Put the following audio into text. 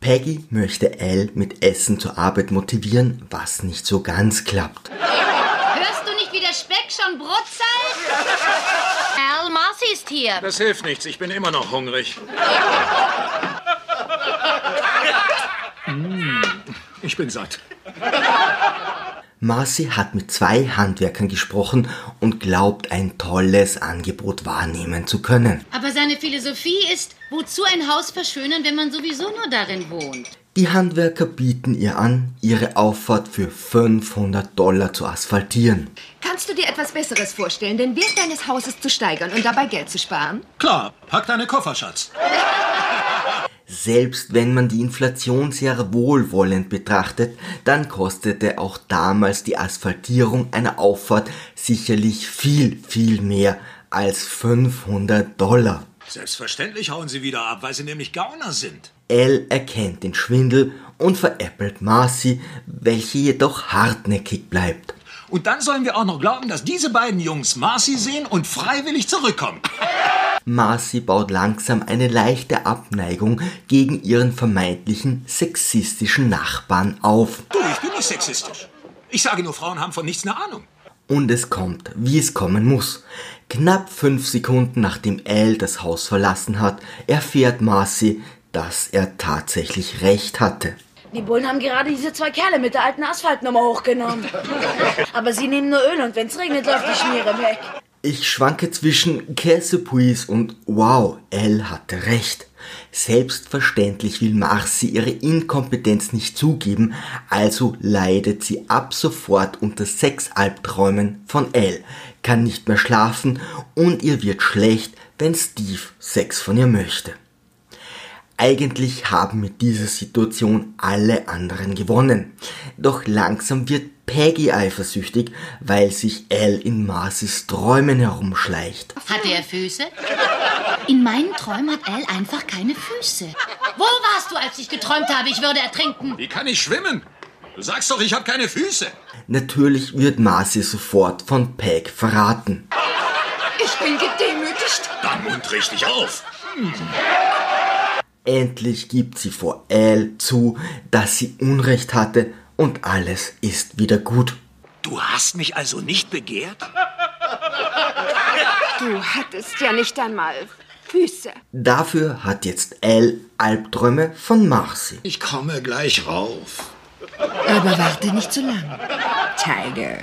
Peggy möchte Elle mit Essen zur Arbeit motivieren, was nicht so ganz klappt. Hörst du nicht, wie der Speck schon brutzelt? Al, Marcy ist hier. Das hilft nichts, ich bin immer noch hungrig. Hm, ich bin satt. Marcy hat mit zwei Handwerkern gesprochen und glaubt, ein tolles Angebot wahrnehmen zu können. Aber seine Philosophie ist, wozu ein Haus verschönern, wenn man sowieso nur darin wohnt? Die Handwerker bieten ihr an, ihre Auffahrt für 500 Dollar zu asphaltieren. Kannst du dir etwas Besseres vorstellen, den Wert deines Hauses zu steigern und dabei Geld zu sparen? Klar, pack deine Koffer, Schatz. Selbst wenn man die Inflation sehr wohlwollend betrachtet, dann kostete auch damals die Asphaltierung einer Auffahrt sicherlich viel, viel mehr als 500 Dollar. Selbstverständlich hauen sie wieder ab, weil sie nämlich Gauner sind. Elle erkennt den Schwindel und veräppelt Marcy, welche jedoch hartnäckig bleibt. Und dann sollen wir auch noch glauben, dass diese beiden Jungs Marcy sehen und freiwillig zurückkommen. Marcy baut langsam eine leichte Abneigung gegen ihren vermeintlichen sexistischen Nachbarn auf. Du, ich bin nicht sexistisch. Ich sage nur, Frauen haben von nichts eine Ahnung. Und es kommt, wie es kommen muss. Knapp fünf Sekunden nachdem Al das Haus verlassen hat, erfährt Marcy, dass er tatsächlich recht hatte. Die Bullen haben gerade diese zwei Kerle mit der alten Asphaltnummer hochgenommen. Aber sie nehmen nur Öl und wenn's regnet, läuft die Schmiere weg. Ich schwanke zwischen Käsepuis und wow, Elle hatte recht. Selbstverständlich will Marcy ihre Inkompetenz nicht zugeben, also leidet sie ab sofort unter Sexalbträumen von Elle, kann nicht mehr schlafen und ihr wird schlecht, wenn Steve Sex von ihr möchte. Eigentlich haben mit dieser Situation alle anderen gewonnen. Doch langsam wird Peggy eifersüchtig, weil sich Al in Marcys Träumen herumschleicht. Hatte er Füße? In meinen Träumen hat Al einfach keine Füße. Wo warst du, als ich geträumt habe, ich würde ertrinken? Wie kann ich schwimmen? Du sagst doch, ich habe keine Füße. Natürlich wird Marcy sofort von Peg verraten. Ich bin gedemütigt. Dann mund richtig auf. Hm. Endlich gibt sie vor Al zu, dass sie Unrecht hatte und alles ist wieder gut. Du hast mich also nicht begehrt? Du hattest ja nicht einmal Füße. Dafür hat jetzt Al Albträume von Marcy. Ich komme gleich rauf. Aber warte nicht zu lang. Tiger.